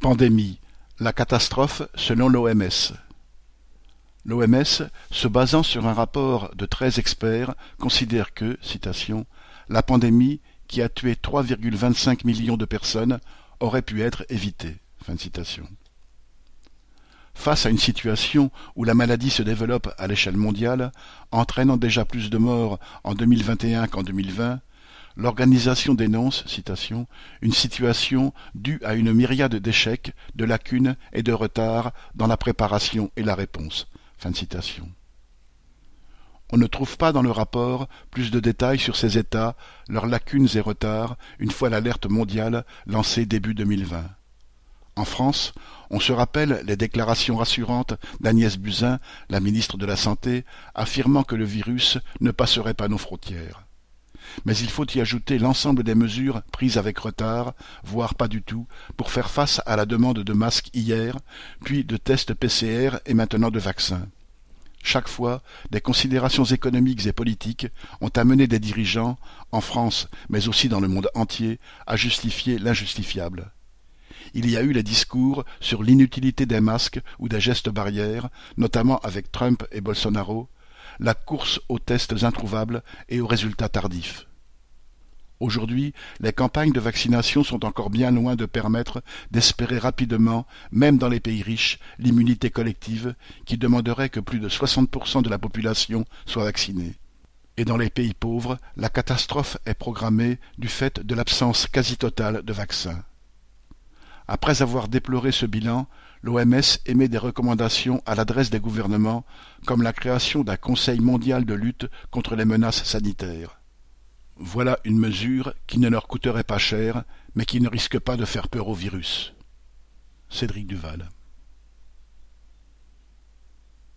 Pandémie, la catastrophe selon l'OMS. L'OMS, se basant sur un rapport de treize experts, considère que, citation, la pandémie, qui a tué 3,25 millions de personnes, aurait pu être évitée. Face à une situation où la maladie se développe à l'échelle mondiale, entraînant déjà plus de morts en 2021 qu'en 2020, l'organisation dénonce une situation due à une myriade d'échecs, de lacunes et de retards dans la préparation et la réponse. On ne trouve pas dans le rapport plus de détails sur ces états, leurs lacunes et retards, une fois l'alerte mondiale lancée début 2020. En France, on se rappelle les déclarations rassurantes d'Agnès Buzyn, la ministre de la Santé, affirmant que le virus ne passerait pas nos frontières. Mais il faut y ajouter l'ensemble des mesures prises avec retard, voire pas du tout, pour faire face à la demande de masques hier, puis de tests PCR et maintenant de vaccins. Chaque fois, des considérations économiques et politiques ont amené des dirigeants, en France mais aussi dans le monde entier, à justifier l'injustifiable il y a eu les discours sur l'inutilité des masques ou des gestes barrières, notamment avec Trump et Bolsonaro, la course aux tests introuvables et aux résultats tardifs. Aujourd'hui, les campagnes de vaccination sont encore bien loin de permettre d'espérer rapidement, même dans les pays riches, l'immunité collective qui demanderait que plus de 60% de la population soit vaccinée. Et dans les pays pauvres, la catastrophe est programmée du fait de l'absence quasi totale de vaccins. Après avoir déploré ce bilan, l'OMS émet des recommandations à l'adresse des gouvernements, comme la création d'un Conseil mondial de lutte contre les menaces sanitaires. Voilà une mesure qui ne leur coûterait pas cher, mais qui ne risque pas de faire peur au virus. Cédric Duval